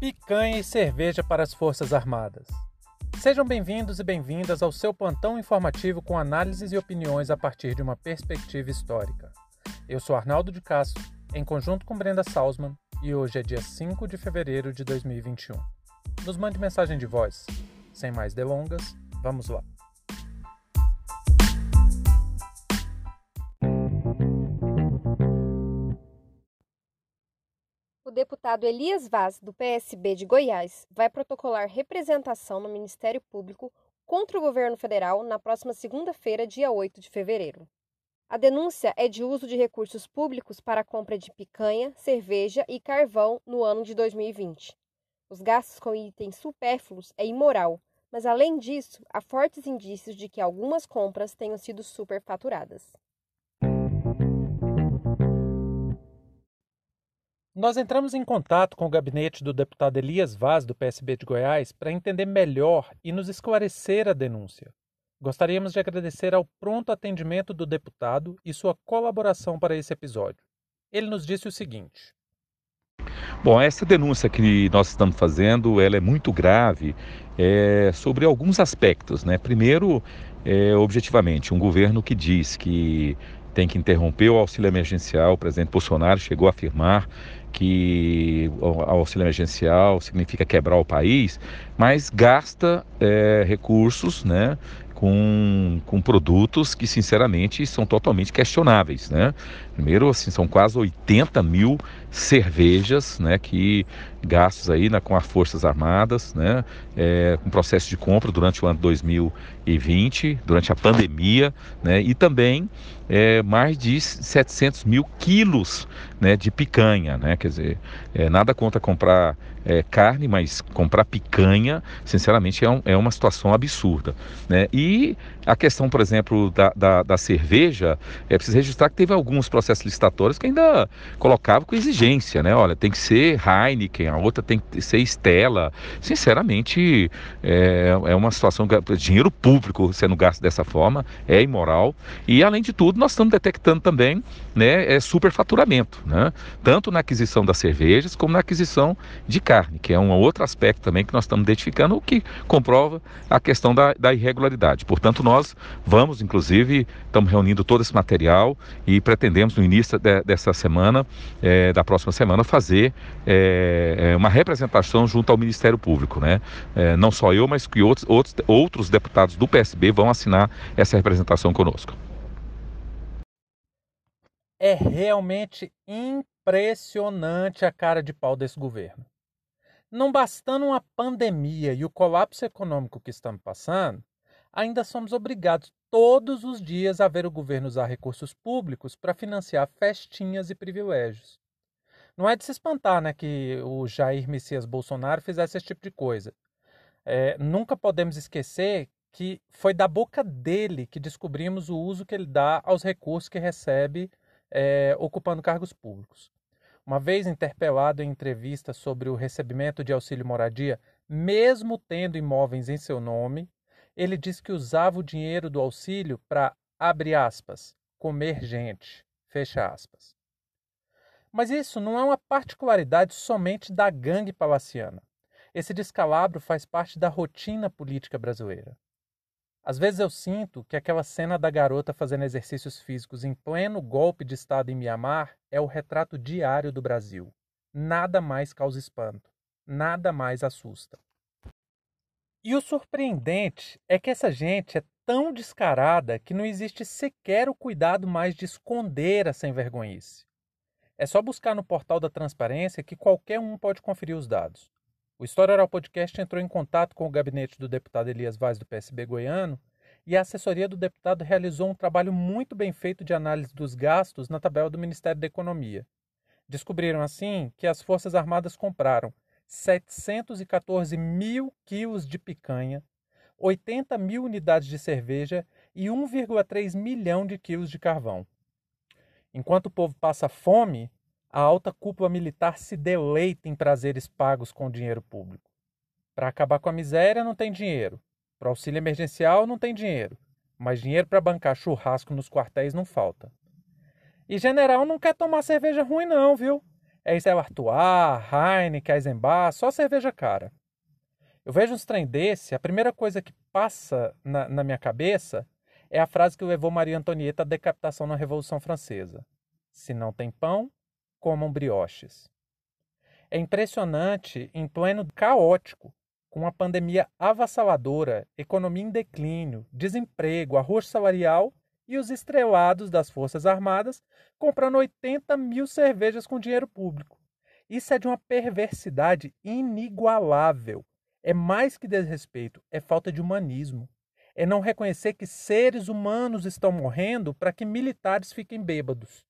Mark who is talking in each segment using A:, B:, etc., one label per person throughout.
A: picanha e cerveja para as Forças Armadas. Sejam bem-vindos e bem-vindas ao seu plantão informativo com análises e opiniões a partir de uma perspectiva histórica. Eu sou Arnaldo de Castro, em conjunto com Brenda Salzman, e hoje é dia 5 de fevereiro de 2021. Nos mande mensagem de voz. Sem mais delongas, vamos lá.
B: Deputado Elias Vaz, do PSB de Goiás, vai protocolar representação no Ministério Público contra o governo federal na próxima segunda-feira, dia 8 de fevereiro. A denúncia é de uso de recursos públicos para a compra de picanha, cerveja e carvão no ano de 2020. Os gastos com itens supérfluos é imoral, mas além disso, há fortes indícios de que algumas compras tenham sido superfaturadas.
A: Nós entramos em contato com o gabinete do deputado Elias Vaz, do PSB de Goiás, para entender melhor e nos esclarecer a denúncia. Gostaríamos de agradecer ao pronto atendimento do deputado e sua colaboração para esse episódio. Ele nos disse o seguinte:
C: Bom, essa denúncia que nós estamos fazendo, ela é muito grave é, sobre alguns aspectos, né? Primeiro, é, objetivamente, um governo que diz que tem que interromper o auxílio emergencial. O presidente Bolsonaro chegou a afirmar que auxílio emergencial significa quebrar o país, mas gasta é, recursos, né? Com, com produtos que, sinceramente, são totalmente questionáveis. Né? Primeiro, assim, são quase 80 mil cervejas né, que gastos aí né, com as Forças Armadas, né, é, com processo de compra durante o ano 2020, durante a pandemia, né, e também é, mais de 700 mil quilos né, de picanha, né, quer dizer, é, nada contra comprar é, carne, mas comprar picanha, sinceramente, é, um, é uma situação absurda. Né? E a questão, por exemplo, da, da, da, cerveja, é preciso registrar que teve alguns processos licitatórios que ainda colocavam com exigência, né? Olha, tem que ser Heineken, a outra tem que ser Stella. Sinceramente, é, é uma situação, dinheiro público sendo gasto dessa forma é imoral. E, além de tudo, nós estamos detectando também né, é superfaturamento, né? tanto na aquisição das cervejas como na aquisição de carne, que é um outro aspecto também que nós estamos identificando, o que comprova a questão da, da irregularidade. Portanto, nós vamos, inclusive, estamos reunindo todo esse material e pretendemos, no início de, dessa semana, é, da próxima semana, fazer é, uma representação junto ao Ministério Público. Né? É, não só eu, mas que outros, outros, outros deputados do PSB vão assinar essa representação conosco
A: é realmente impressionante a cara de pau desse governo. Não bastando uma pandemia e o colapso econômico que estamos passando, ainda somos obrigados todos os dias a ver o governo usar recursos públicos para financiar festinhas e privilégios. Não é de se espantar né, que o Jair Messias Bolsonaro fizesse esse tipo de coisa. É, nunca podemos esquecer que foi da boca dele que descobrimos o uso que ele dá aos recursos que recebe é, ocupando cargos públicos. Uma vez interpelado em entrevista sobre o recebimento de auxílio moradia, mesmo tendo imóveis em seu nome, ele disse que usava o dinheiro do auxílio para, abre aspas, comer gente, fecha aspas. Mas isso não é uma particularidade somente da gangue palaciana. Esse descalabro faz parte da rotina política brasileira. Às vezes eu sinto que aquela cena da garota fazendo exercícios físicos em pleno golpe de Estado em Mianmar é o retrato diário do Brasil. Nada mais causa espanto, nada mais assusta. E o surpreendente é que essa gente é tão descarada que não existe sequer o cuidado mais de esconder a sem vergonhice. É só buscar no portal da transparência que qualquer um pode conferir os dados. O História Oral Podcast entrou em contato com o gabinete do deputado Elias Vaz do PSB goiano e a assessoria do deputado realizou um trabalho muito bem feito de análise dos gastos na tabela do Ministério da Economia. Descobriram assim que as Forças Armadas compraram 714 mil quilos de picanha, 80 mil unidades de cerveja e 1,3 milhão de quilos de carvão. Enquanto o povo passa fome, a alta cúpula militar se deleita em prazeres pagos com dinheiro público. Para acabar com a miséria, não tem dinheiro. Para auxílio emergencial, não tem dinheiro. Mas dinheiro para bancar churrasco nos quartéis não falta. E general não quer tomar cerveja ruim, não, viu? É isso é o Artois, Heineken, Eisenbach, só cerveja cara. Eu vejo uns trem desse, a primeira coisa que passa na, na minha cabeça é a frase que levou Maria Antonieta à decapitação na Revolução Francesa. Se não tem pão, comam brioches. É impressionante, em pleno caótico, com uma pandemia avassaladora, economia em declínio, desemprego, arroz salarial e os estrelados das Forças Armadas comprando 80 mil cervejas com dinheiro público. Isso é de uma perversidade inigualável. É mais que desrespeito, é falta de humanismo. É não reconhecer que seres humanos estão morrendo para que militares fiquem bêbados.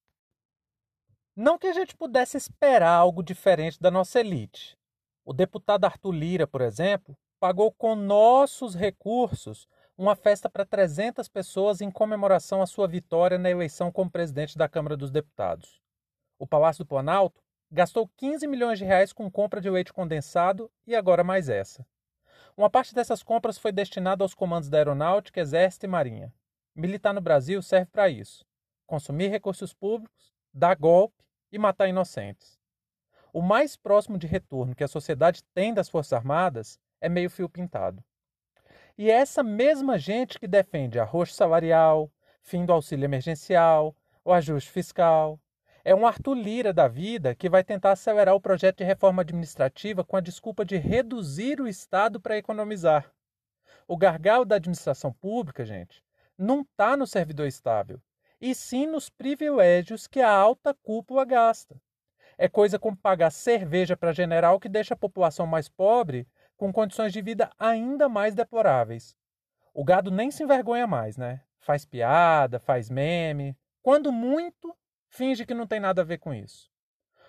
A: Não que a gente pudesse esperar algo diferente da nossa elite. O deputado Arthur Lira, por exemplo, pagou com nossos recursos uma festa para 300 pessoas em comemoração à sua vitória na eleição como presidente da Câmara dos Deputados. O Palácio do Planalto gastou 15 milhões de reais com compra de leite condensado e agora mais essa. Uma parte dessas compras foi destinada aos comandos da Aeronáutica, Exército e Marinha. Militar no Brasil serve para isso: consumir recursos públicos, dar golpe e matar inocentes. O mais próximo de retorno que a sociedade tem das Forças Armadas é meio fio pintado. E é essa mesma gente que defende arroz salarial, fim do auxílio emergencial, o ajuste fiscal, é um Arthur Lira da vida que vai tentar acelerar o projeto de reforma administrativa com a desculpa de reduzir o Estado para economizar. O gargalo da administração pública, gente, não está no servidor estável, e sim nos privilégios que a alta cúpula gasta. É coisa como pagar cerveja para general que deixa a população mais pobre com condições de vida ainda mais deploráveis. O gado nem se envergonha mais, né? Faz piada, faz meme. Quando muito, finge que não tem nada a ver com isso.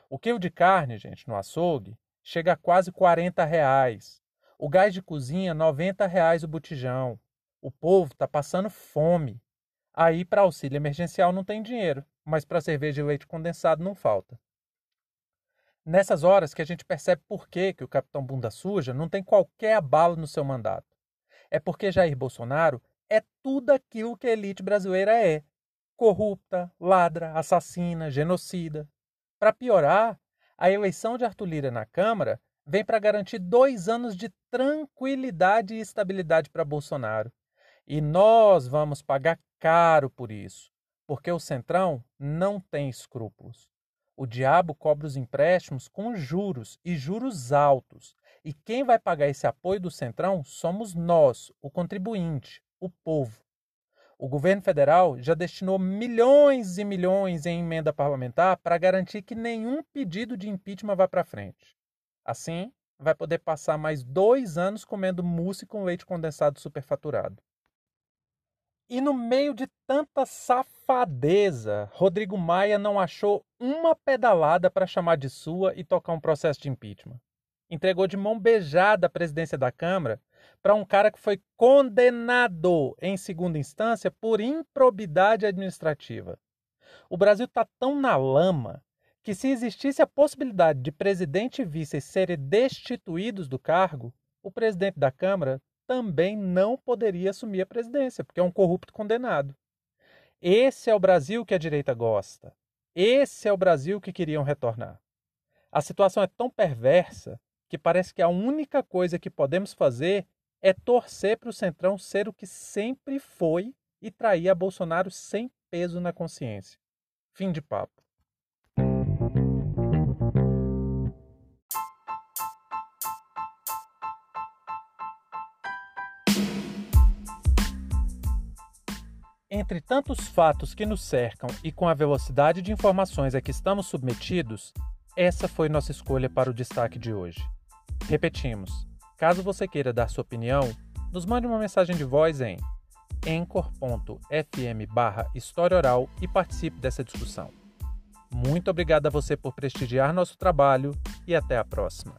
A: O quilo de carne, gente, no açougue, chega a quase 40 reais. O gás de cozinha, 90 reais o botijão. O povo está passando fome. Aí, para auxílio emergencial, não tem dinheiro, mas para cerveja e leite condensado não falta. Nessas horas que a gente percebe por que, que o capitão Bunda Suja não tem qualquer abalo no seu mandato. É porque Jair Bolsonaro é tudo aquilo que a elite brasileira é: corrupta, ladra, assassina, genocida. Para piorar, a eleição de Arthur Lira na Câmara vem para garantir dois anos de tranquilidade e estabilidade para Bolsonaro. E nós vamos pagar caro por isso, porque o Centrão não tem escrúpulos. O diabo cobra os empréstimos com juros e juros altos. E quem vai pagar esse apoio do Centrão somos nós, o contribuinte, o povo. O governo federal já destinou milhões e milhões em emenda parlamentar para garantir que nenhum pedido de impeachment vá para frente. Assim, vai poder passar mais dois anos comendo mousse com leite condensado superfaturado. E no meio de tanta safadeza, Rodrigo Maia não achou uma pedalada para chamar de sua e tocar um processo de impeachment. Entregou de mão beijada a presidência da Câmara para um cara que foi condenado em segunda instância por improbidade administrativa. O Brasil está tão na lama que, se existisse a possibilidade de presidente e vice serem destituídos do cargo, o presidente da Câmara também não poderia assumir a presidência, porque é um corrupto condenado. Esse é o Brasil que a direita gosta. Esse é o Brasil que queriam retornar. A situação é tão perversa que parece que a única coisa que podemos fazer é torcer para o Centrão ser o que sempre foi e trair a Bolsonaro sem peso na consciência. Fim de papo. Entre tantos fatos que nos cercam e com a velocidade de informações a que estamos submetidos, essa foi nossa escolha para o destaque de hoje. Repetimos Caso você queira dar sua opinião, nos mande uma mensagem de voz em anchor.fm barra História Oral e participe dessa discussão. Muito obrigado a você por prestigiar nosso trabalho e até a próxima.